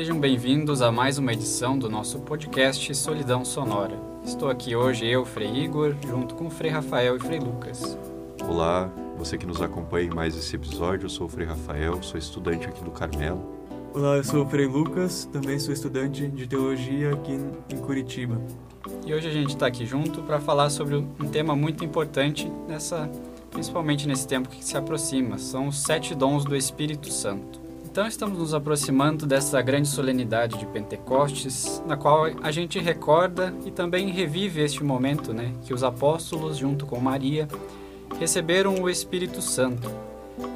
Sejam bem-vindos a mais uma edição do nosso podcast Solidão Sonora. Estou aqui hoje eu, Frei Igor, junto com o Frei Rafael e Frei Lucas. Olá, você que nos acompanha em mais esse episódio, eu sou o Frei Rafael, sou estudante aqui do Carmelo. Olá, eu sou o Frei Lucas, também sou estudante de teologia aqui em Curitiba. E hoje a gente está aqui junto para falar sobre um tema muito importante nessa, principalmente nesse tempo que se aproxima, são os sete dons do Espírito Santo. Então estamos nos aproximando dessa grande solenidade de Pentecostes, na qual a gente recorda e também revive este momento, né, que os apóstolos junto com Maria receberam o Espírito Santo.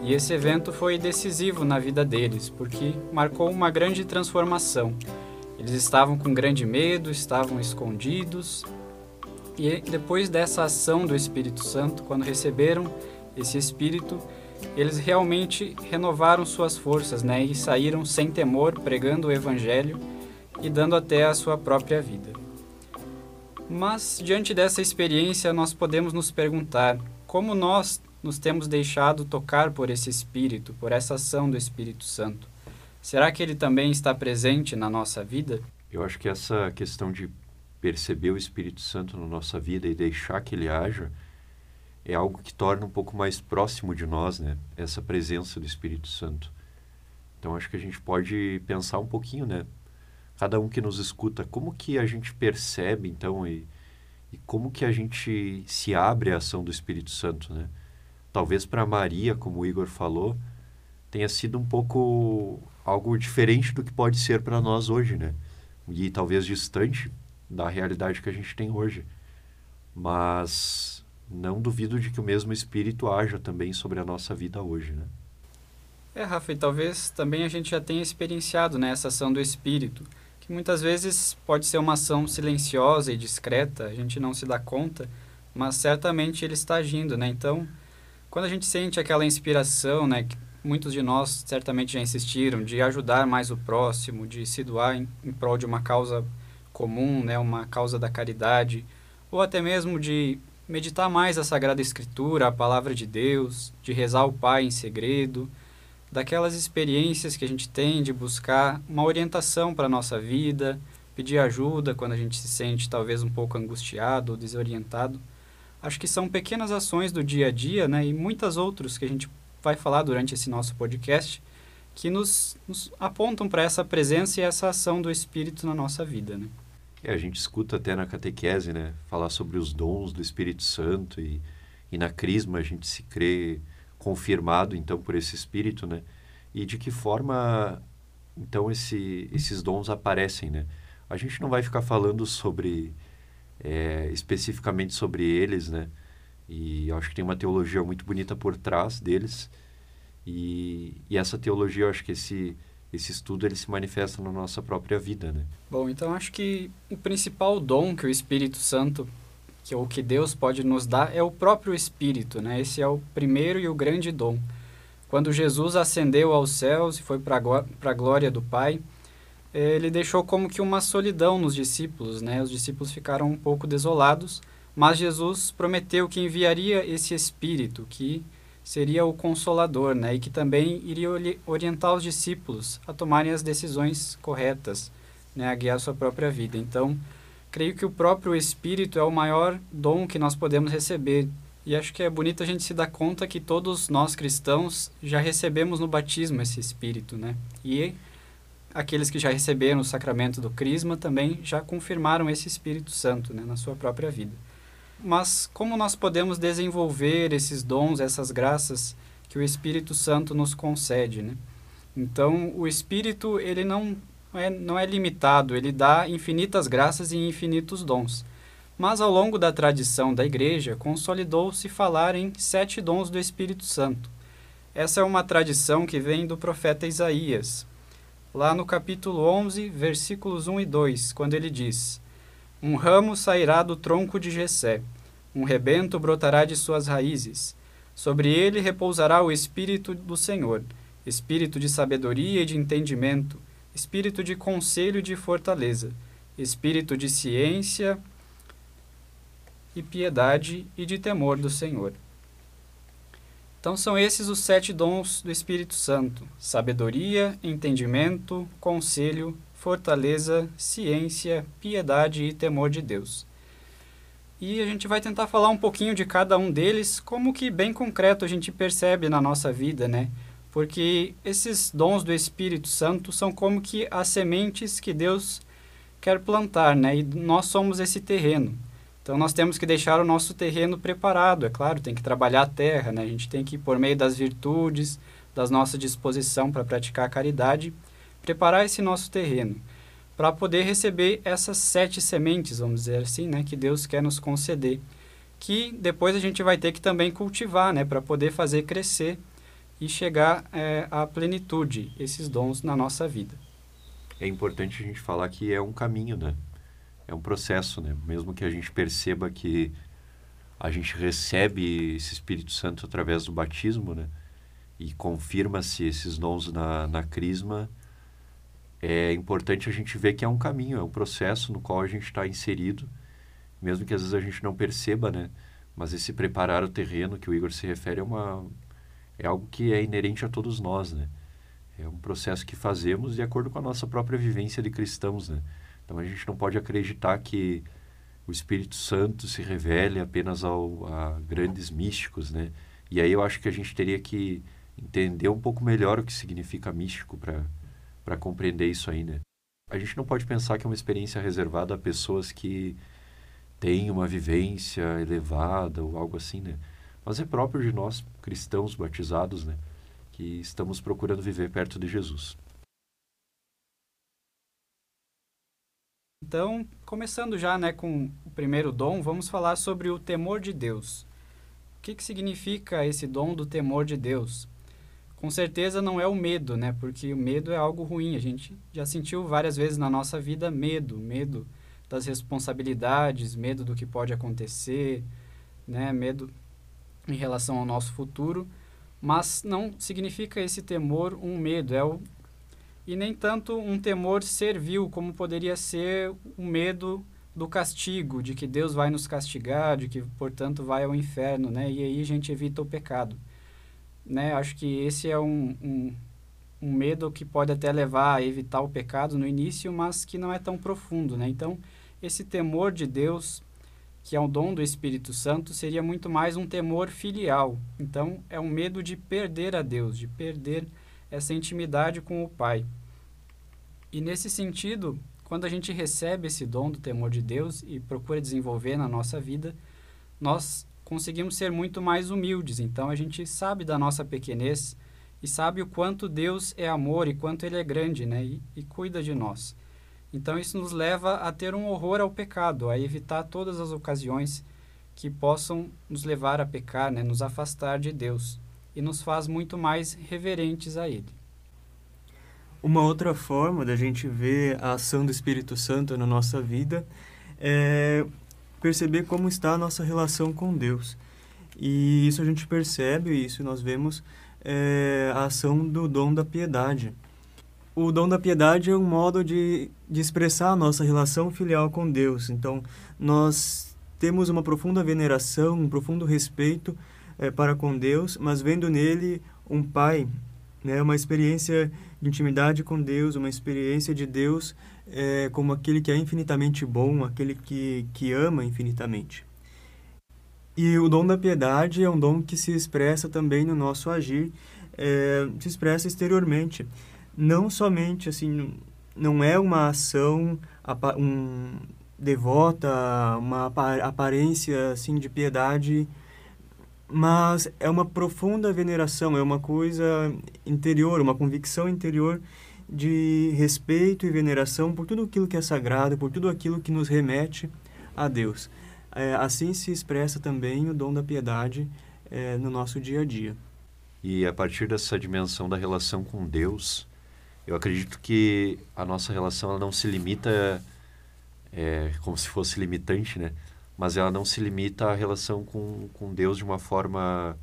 E esse evento foi decisivo na vida deles, porque marcou uma grande transformação. Eles estavam com grande medo, estavam escondidos, e depois dessa ação do Espírito Santo, quando receberam esse Espírito, eles realmente renovaram suas forças né, e saíram sem temor, pregando o Evangelho e dando até a sua própria vida. Mas, diante dessa experiência, nós podemos nos perguntar como nós nos temos deixado tocar por esse Espírito, por essa ação do Espírito Santo. Será que ele também está presente na nossa vida? Eu acho que essa questão de perceber o Espírito Santo na nossa vida e deixar que ele haja é algo que torna um pouco mais próximo de nós, né? Essa presença do Espírito Santo. Então acho que a gente pode pensar um pouquinho, né? Cada um que nos escuta, como que a gente percebe então e, e como que a gente se abre à ação do Espírito Santo, né? Talvez para Maria, como o Igor falou, tenha sido um pouco algo diferente do que pode ser para nós hoje, né? E talvez distante da realidade que a gente tem hoje. Mas não duvido de que o mesmo Espírito haja também sobre a nossa vida hoje, né? É, Rafa, e talvez também a gente já tenha experienciado né, essa ação do Espírito, que muitas vezes pode ser uma ação silenciosa e discreta, a gente não se dá conta, mas certamente ele está agindo, né? Então, quando a gente sente aquela inspiração, né, que muitos de nós certamente já insistiram, de ajudar mais o próximo, de se doar em, em prol de uma causa comum, né, uma causa da caridade, ou até mesmo de meditar mais a Sagrada Escritura, a Palavra de Deus, de rezar o Pai em segredo, daquelas experiências que a gente tem de buscar uma orientação para a nossa vida, pedir ajuda quando a gente se sente talvez um pouco angustiado ou desorientado. Acho que são pequenas ações do dia a dia, né, e muitas outras que a gente vai falar durante esse nosso podcast, que nos, nos apontam para essa presença e essa ação do Espírito na nossa vida, né? É, a gente escuta até na catequese, né? Falar sobre os dons do Espírito Santo e, e na crisma a gente se crê confirmado, então, por esse Espírito, né? E de que forma, então, esse, esses dons aparecem, né? A gente não vai ficar falando sobre, é, especificamente sobre eles, né? E eu acho que tem uma teologia muito bonita por trás deles. E, e essa teologia, eu acho que esse esse estudo ele se manifesta na nossa própria vida, né? Bom, então acho que o principal dom que o Espírito Santo, que é o que Deus pode nos dar, é o próprio Espírito, né? Esse é o primeiro e o grande dom. Quando Jesus ascendeu aos céus e foi para a glória do Pai, ele deixou como que uma solidão nos discípulos, né? Os discípulos ficaram um pouco desolados, mas Jesus prometeu que enviaria esse Espírito que seria o consolador, né? E que também iria orientar os discípulos a tomarem as decisões corretas, né? A guiar a sua própria vida. Então, creio que o próprio Espírito é o maior dom que nós podemos receber. E acho que é bonito a gente se dar conta que todos nós cristãos já recebemos no batismo esse Espírito, né? E aqueles que já receberam o sacramento do Crisma também já confirmaram esse Espírito Santo, né? Na sua própria vida. Mas como nós podemos desenvolver esses dons, essas graças que o Espírito Santo nos concede, né? Então, o Espírito, ele não é, não é limitado, ele dá infinitas graças e infinitos dons. Mas ao longo da tradição da Igreja, consolidou-se falar em sete dons do Espírito Santo. Essa é uma tradição que vem do profeta Isaías, lá no capítulo 11, versículos 1 e 2, quando ele diz: Um ramo sairá do tronco de Jessé, um rebento brotará de suas raízes. Sobre ele repousará o Espírito do Senhor, espírito de sabedoria e de entendimento, espírito de conselho e de fortaleza, espírito de ciência e piedade e de temor do Senhor. Então são esses os sete dons do Espírito Santo: sabedoria, entendimento, conselho, fortaleza, ciência, piedade e temor de Deus. E a gente vai tentar falar um pouquinho de cada um deles, como que bem concreto a gente percebe na nossa vida, né? Porque esses dons do Espírito Santo são como que as sementes que Deus quer plantar, né? E nós somos esse terreno. Então nós temos que deixar o nosso terreno preparado, é claro, tem que trabalhar a terra, né? A gente tem que por meio das virtudes, das nossa disposição para praticar a caridade, preparar esse nosso terreno para poder receber essas sete sementes, vamos dizer assim, né, que Deus quer nos conceder, que depois a gente vai ter que também cultivar, né, para poder fazer crescer e chegar é, à plenitude esses dons na nossa vida. É importante a gente falar que é um caminho, né? É um processo, né? Mesmo que a gente perceba que a gente recebe esse Espírito Santo através do batismo, né? E confirma-se esses dons na, na crisma, é importante a gente ver que é um caminho, é um processo no qual a gente está inserido, mesmo que às vezes a gente não perceba, né? Mas esse preparar o terreno que o Igor se refere é uma é algo que é inerente a todos nós, né? É um processo que fazemos de acordo com a nossa própria vivência de cristãos, né? Então a gente não pode acreditar que o Espírito Santo se revele apenas ao, a grandes místicos, né? E aí eu acho que a gente teria que entender um pouco melhor o que significa místico para para compreender isso aí, né? A gente não pode pensar que é uma experiência reservada a pessoas que têm uma vivência elevada ou algo assim, né? Mas é próprio de nós, cristãos batizados, né? Que estamos procurando viver perto de Jesus. Então, começando já né, com o primeiro dom, vamos falar sobre o temor de Deus. O que, que significa esse dom do temor de Deus? Com certeza não é o medo, né? Porque o medo é algo ruim. A gente já sentiu várias vezes na nossa vida medo, medo das responsabilidades, medo do que pode acontecer, né? Medo em relação ao nosso futuro, mas não significa esse temor um medo, é o e nem tanto um temor servil como poderia ser o medo do castigo, de que Deus vai nos castigar, de que portanto vai ao inferno, né? E aí a gente evita o pecado né? Acho que esse é um, um, um, medo que pode até levar a evitar o pecado no início, mas que não é tão profundo, né? Então, esse temor de Deus, que é um dom do Espírito Santo, seria muito mais um temor filial. Então, é um medo de perder a Deus, de perder essa intimidade com o Pai. E nesse sentido, quando a gente recebe esse dom do temor de Deus e procura desenvolver na nossa vida, nós conseguimos ser muito mais humildes. Então a gente sabe da nossa pequenez e sabe o quanto Deus é amor e quanto Ele é grande, né? E, e cuida de nós. Então isso nos leva a ter um horror ao pecado, a evitar todas as ocasiões que possam nos levar a pecar, né? Nos afastar de Deus e nos faz muito mais reverentes a Ele. Uma outra forma da gente ver a ação do Espírito Santo na nossa vida é perceber como está a nossa relação com Deus. E isso a gente percebe, isso nós vemos é, a ação do dom da piedade. O dom da piedade é um modo de, de expressar a nossa relação filial com Deus. Então, nós temos uma profunda veneração, um profundo respeito é, para com Deus, mas vendo nele um Pai, né, uma experiência de intimidade com Deus, uma experiência de Deus é, como aquele que é infinitamente bom, aquele que, que ama infinitamente. E o dom da piedade é um dom que se expressa também no nosso agir, é, se expressa exteriormente. Não somente, assim, não é uma ação um, devota, uma aparência, assim, de piedade, mas é uma profunda veneração, é uma coisa interior, uma convicção interior de respeito e veneração por tudo aquilo que é sagrado, por tudo aquilo que nos remete a Deus. É, assim se expressa também o dom da piedade é, no nosso dia a dia. E a partir dessa dimensão da relação com Deus, eu acredito que a nossa relação ela não se limita é, como se fosse limitante, né? Mas ela não se limita à relação com, com Deus de uma forma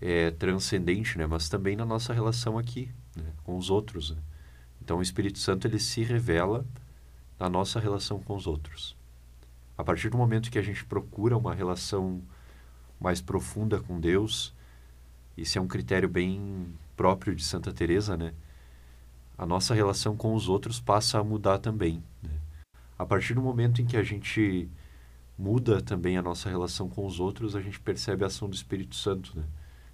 é, transcendente, né? Mas também na nossa relação aqui, né? com os outros. Né? Então o Espírito Santo ele se revela na nossa relação com os outros. A partir do momento que a gente procura uma relação mais profunda com Deus, Isso é um critério bem próprio de Santa Teresa, né? A nossa relação com os outros passa a mudar também. Né? A partir do momento em que a gente muda também a nossa relação com os outros, a gente percebe a ação do Espírito Santo, né?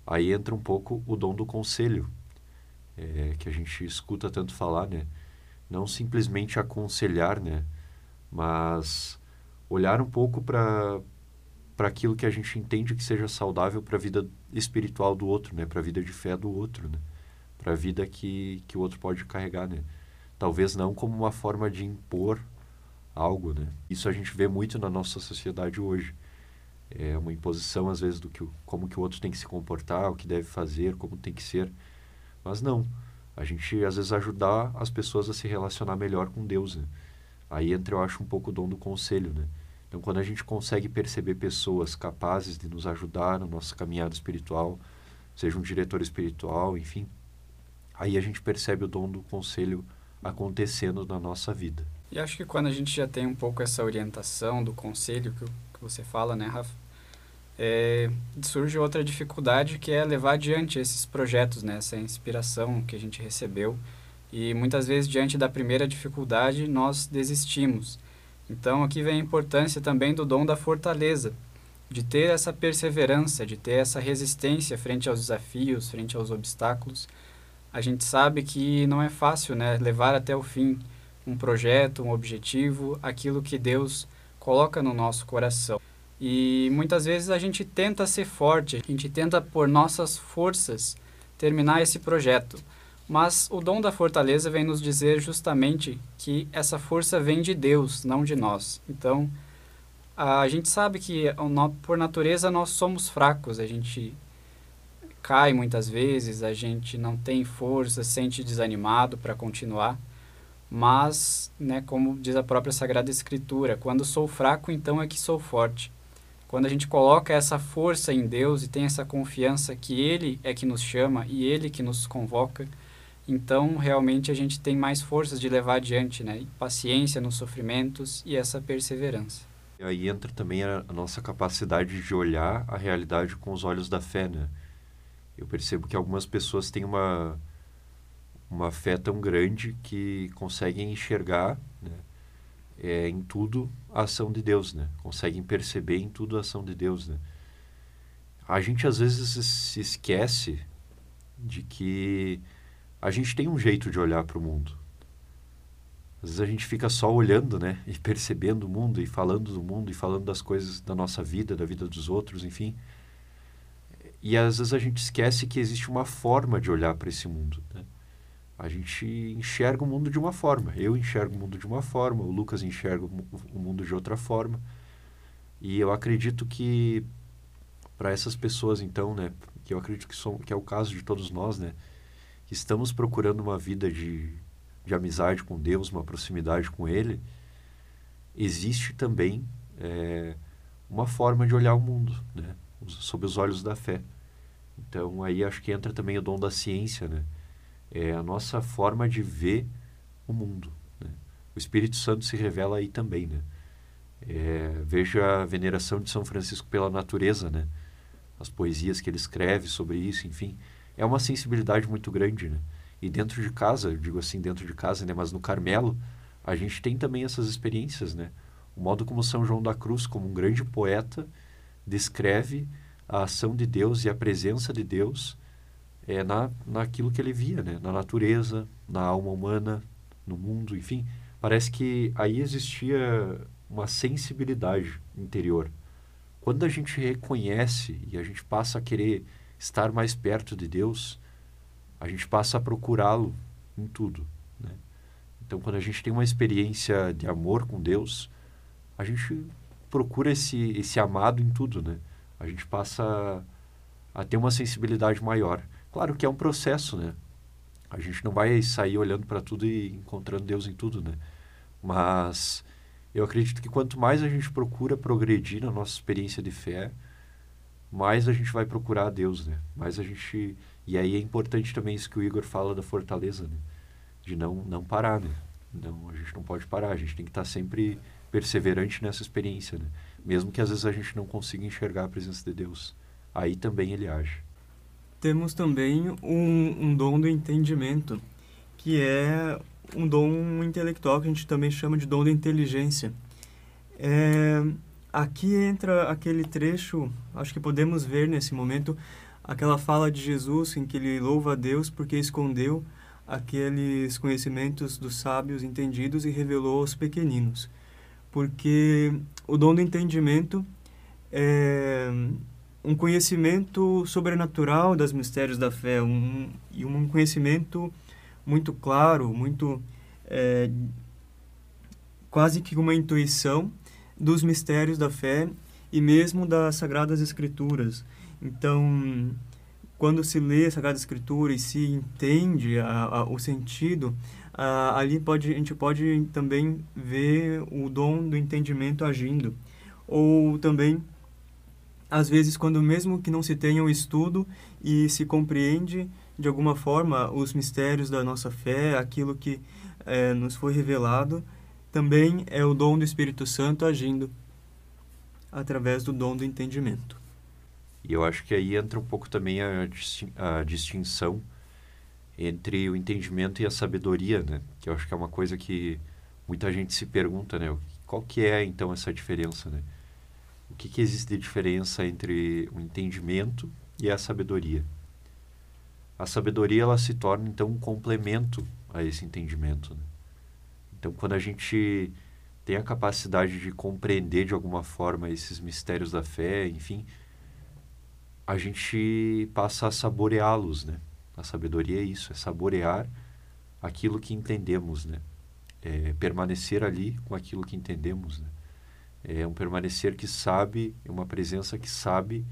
Aí entra um pouco o dom do conselho, é, que a gente escuta tanto falar, né? Não simplesmente aconselhar, né? Mas olhar um pouco para para aquilo que a gente entende que seja saudável para a vida espiritual do outro, né? Para a vida de fé do outro, né? Para a vida que que o outro pode carregar, né? Talvez não como uma forma de impor algo, né? Isso a gente vê muito na nossa sociedade hoje. É uma imposição às vezes do que como que o outro tem que se comportar, o que deve fazer, como tem que ser. Mas não. A gente às vezes ajudar as pessoas a se relacionar melhor com Deus, né? Aí entra, eu acho, um pouco o dom do conselho, né? Então, quando a gente consegue perceber pessoas capazes de nos ajudar na nossa caminhada espiritual, seja um diretor espiritual, enfim, aí a gente percebe o dom do conselho acontecendo na nossa vida. E acho que quando a gente já tem um pouco essa orientação do conselho que, que você fala, né, Rafa? É, surge outra dificuldade que é levar adiante esses projetos, né, essa inspiração que a gente recebeu. E muitas vezes, diante da primeira dificuldade, nós desistimos. Então, aqui vem a importância também do dom da fortaleza, de ter essa perseverança, de ter essa resistência frente aos desafios, frente aos obstáculos. A gente sabe que não é fácil, né, levar até o fim um projeto, um objetivo, aquilo que Deus coloca no nosso coração. E muitas vezes a gente tenta ser forte, a gente tenta por nossas forças terminar esse projeto. Mas o dom da fortaleza vem nos dizer justamente que essa força vem de Deus, não de nós. Então, a gente sabe que por natureza nós somos fracos, a gente cai muitas vezes, a gente não tem força, sente desanimado para continuar. Mas, né, como diz a própria Sagrada Escritura, quando sou fraco, então é que sou forte. Quando a gente coloca essa força em Deus e tem essa confiança que Ele é que nos chama e Ele que nos convoca, então, realmente, a gente tem mais forças de levar adiante, né? paciência nos sofrimentos e essa perseverança. E aí entra também a, nossa capacidade de olhar a realidade com os olhos da fé, né? Eu percebo que algumas pessoas têm uma, uma fé tão grande que conseguem enxergar né, é, em tudo a ação de Deus, né? Conseguem perceber em tudo a ação de Deus, né? A gente às vezes se esquece de que a gente tem um jeito de olhar para o mundo. Às vezes a gente fica só olhando, né? E percebendo o mundo, e falando do mundo, e falando das coisas da nossa vida, da vida dos outros, enfim. E às vezes a gente esquece que existe uma forma de olhar para esse mundo. Né? A gente enxerga o mundo de uma forma. Eu enxergo o mundo de uma forma, o Lucas enxerga o mundo de outra forma. E eu acredito que para essas pessoas, então, né? Que eu acredito que, são, que é o caso de todos nós, né? que estamos procurando uma vida de, de amizade com Deus, uma proximidade com Ele, existe também é, uma forma de olhar o mundo, né? sob os olhos da fé. Então aí acho que entra também o dom da ciência, né? É a nossa forma de ver o mundo. Né? O Espírito Santo se revela aí também, né? É, veja a veneração de São Francisco pela natureza, né? As poesias que ele escreve sobre isso, enfim é uma sensibilidade muito grande, né? E dentro de casa, digo assim, dentro de casa, né? Mas no Carmelo, a gente tem também essas experiências, né? O modo como São João da Cruz, como um grande poeta, descreve a ação de Deus e a presença de Deus é na naquilo que ele via, né? Na natureza, na alma humana, no mundo, enfim. Parece que aí existia uma sensibilidade interior. Quando a gente reconhece e a gente passa a querer estar mais perto de Deus, a gente passa a procurá-lo em tudo. Né? Então, quando a gente tem uma experiência de amor com Deus, a gente procura esse, esse amado em tudo, né? A gente passa a, ter uma sensibilidade maior. Claro que é um processo, né? A gente não vai sair olhando para tudo e encontrando Deus em tudo, né? Mas eu acredito que quanto mais a gente procura progredir na nossa experiência de fé, mais a gente vai procurar a Deus, né? Mais a gente e aí é importante também isso que o Igor fala da fortaleza, né? De não não parar, né? Não, a gente não pode parar, a gente tem que estar sempre perseverante nessa experiência, né? Mesmo que às vezes a gente não consiga enxergar a presença de Deus, aí também ele age. Temos também um, um dom do entendimento, que é um dom intelectual que a gente também chama de dom da inteligência. É, aqui entra aquele trecho, acho que podemos ver nesse momento, aquela fala de Jesus em que ele louva a Deus porque escondeu aqueles conhecimentos dos sábios entendidos e revelou aos pequeninos. Porque o dom do entendimento é um conhecimento sobrenatural das mistérios da fé, um, e um conhecimento muito claro, muito é, quase que uma intuição dos mistérios da fé e mesmo das sagradas escrituras. Então, quando se lê a Sagrada Escritura e se entende a, a, o sentido, a, ali pode, a gente pode também ver o dom do entendimento agindo. Ou também às vezes quando mesmo que não se tenha um estudo e se compreende de alguma forma os mistérios da nossa fé, aquilo que é, nos foi revelado, também é o dom do Espírito Santo agindo através do dom do entendimento. E eu acho que aí entra um pouco também a, a distinção entre o entendimento e a sabedoria, né? Que eu acho que é uma coisa que muita gente se pergunta, né? Qual que é então essa diferença, né? O que, que existe de diferença entre o entendimento e a sabedoria. A sabedoria ela se torna então um complemento a esse entendimento. Né? Então, quando a gente tem a capacidade de compreender de alguma forma esses mistérios da fé, enfim, a gente passa a saboreá-los, né? A sabedoria é isso, é saborear aquilo que entendemos, né? É permanecer ali com aquilo que entendemos, né? É um permanecer que sabe, é uma presença que sabe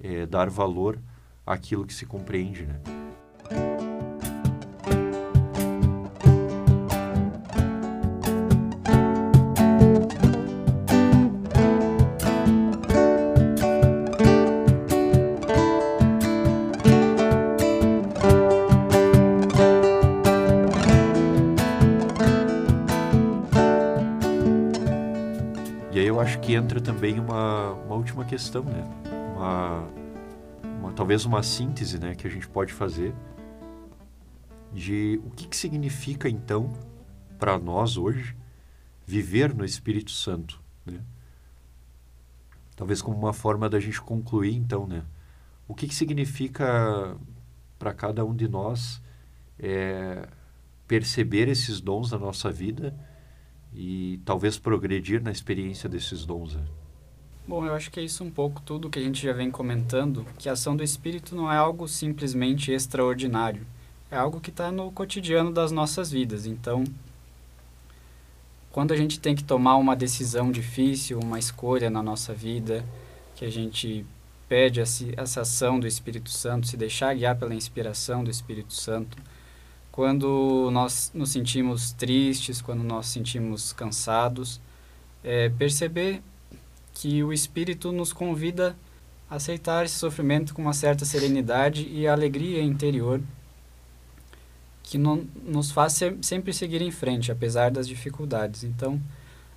é, dar valor àquilo que se compreende, né? Que entra também uma, uma última questão, né? Uma, uma, talvez uma síntese, né, que a gente pode fazer de o que, que significa então para nós hoje viver no Espírito Santo, né? Talvez como uma forma da gente concluir então, né? O que, que significa para cada um de nós é, perceber esses dons na nossa vida e talvez progredir na experiência desses dons. Né? Bom, eu acho que é isso um pouco tudo que a gente já vem comentando, que a ação do Espírito não é algo simplesmente extraordinário, é algo que está no cotidiano das nossas vidas. Então, quando a gente tem que tomar uma decisão difícil, uma escolha na nossa vida, que a gente pede essa ação do Espírito Santo, se deixar guiar pela inspiração do Espírito Santo, quando nós nos sentimos tristes, quando nós sentimos cansados, é, perceber que o Espírito nos convida a aceitar esse sofrimento com uma certa serenidade e alegria interior que nos faz sempre seguir em frente, apesar das dificuldades. Então,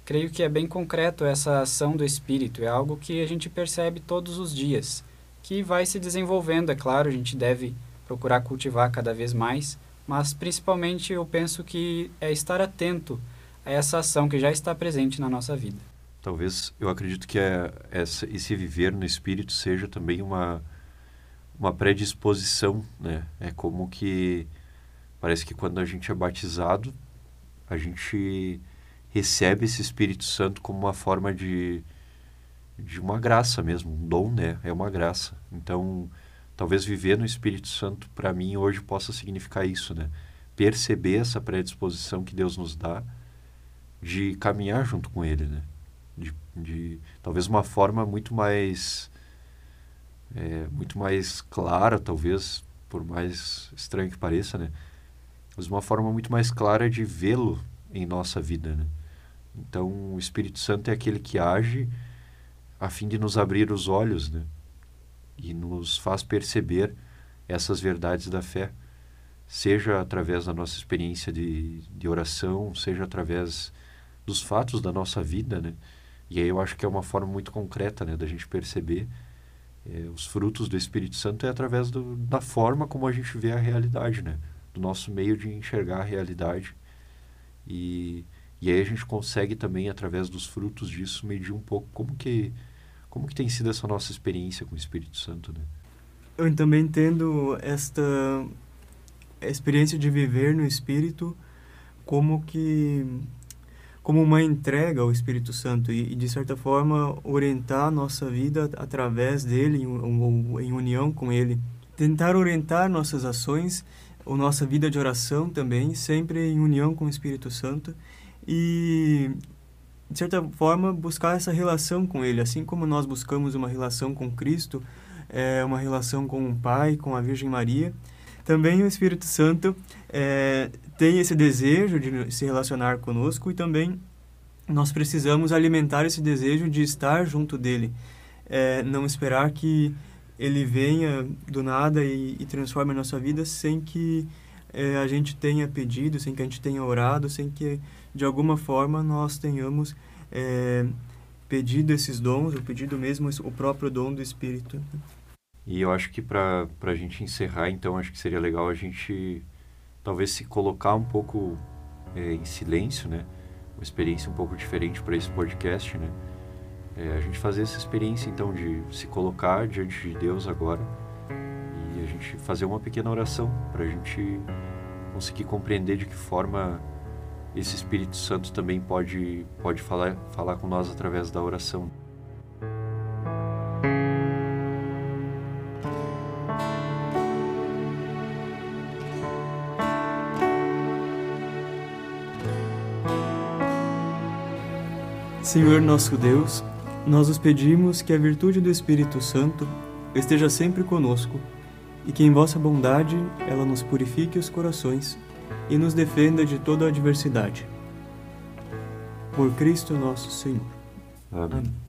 creio que é bem concreto essa ação do Espírito, é algo que a gente percebe todos os dias, que vai se desenvolvendo, é claro, a gente deve procurar cultivar cada vez mais, mas principalmente eu penso que é estar atento a essa ação que já está presente na nossa vida. Talvez eu acredito que é essa, esse viver no espírito seja também uma uma predisposição, né? É como que parece que quando a gente é batizado, a gente recebe esse Espírito Santo como uma forma de de uma graça mesmo, um dom, né? É uma graça. Então, talvez viver no Espírito Santo para mim hoje possa significar isso, né? Perceber essa predisposição que Deus nos dá de caminhar junto com Ele, né? De, de talvez uma forma muito mais é, muito mais clara, talvez por mais estranho que pareça, né? Mas uma forma muito mais clara de vê-lo em nossa vida, né? Então, o Espírito Santo é aquele que age a fim de nos abrir os olhos, né? E nos faz perceber essas verdades da fé, seja através da nossa experiência de, de oração, seja através dos fatos da nossa vida, né? E aí eu acho que é uma forma muito concreta, né, da gente perceber É, os frutos do Espírito Santo é através do, da forma como a gente vê a realidade, né? Do nosso meio de enxergar a realidade. E, e aí a gente consegue também, através dos frutos disso, medir um pouco como que, como que tem sido essa nossa experiência com o Espírito Santo, né? Eu também entendo esta experiência de viver no Espírito como que como uma entrega ao Espírito Santo e, de certa forma orientar a nossa vida através dele em, em união com ele tentar orientar nossas ações ou nossa vida de oração também sempre em união com o Espírito Santo e de certa forma buscar essa relação com ele assim como nós buscamos uma relação com Cristo é uma relação com o Pai com a Virgem Maria também o Espírito Santo é, tem esse desejo de se relacionar conosco e também nós precisamos alimentar esse desejo de estar junto dele. É, não esperar que ele venha do nada e, e transforme a nossa vida sem que é, a gente tenha pedido, sem que a gente tenha orado, sem que de alguma forma nós tenhamos é, pedido esses dons, ou pedido mesmo o próprio dom do Espírito. E eu acho que para a gente encerrar, então, acho que seria legal a gente talvez se colocar um pouco é, em silêncio, né? Uma experiência um pouco diferente para esse podcast, né? É, a gente fazer essa experiência, então, de se colocar diante de Deus agora e a gente fazer uma pequena oração para a gente conseguir compreender de que forma esse Espírito Santo também pode, pode falar, falar com nós através da oração. Senhor nosso Deus, nós os pedimos que a virtude do Espírito Santo esteja sempre conosco e que em vossa bondade ela nos purifique os corações e nos defenda de toda adversidade. Por Cristo nosso Senhor. Amém. Amém.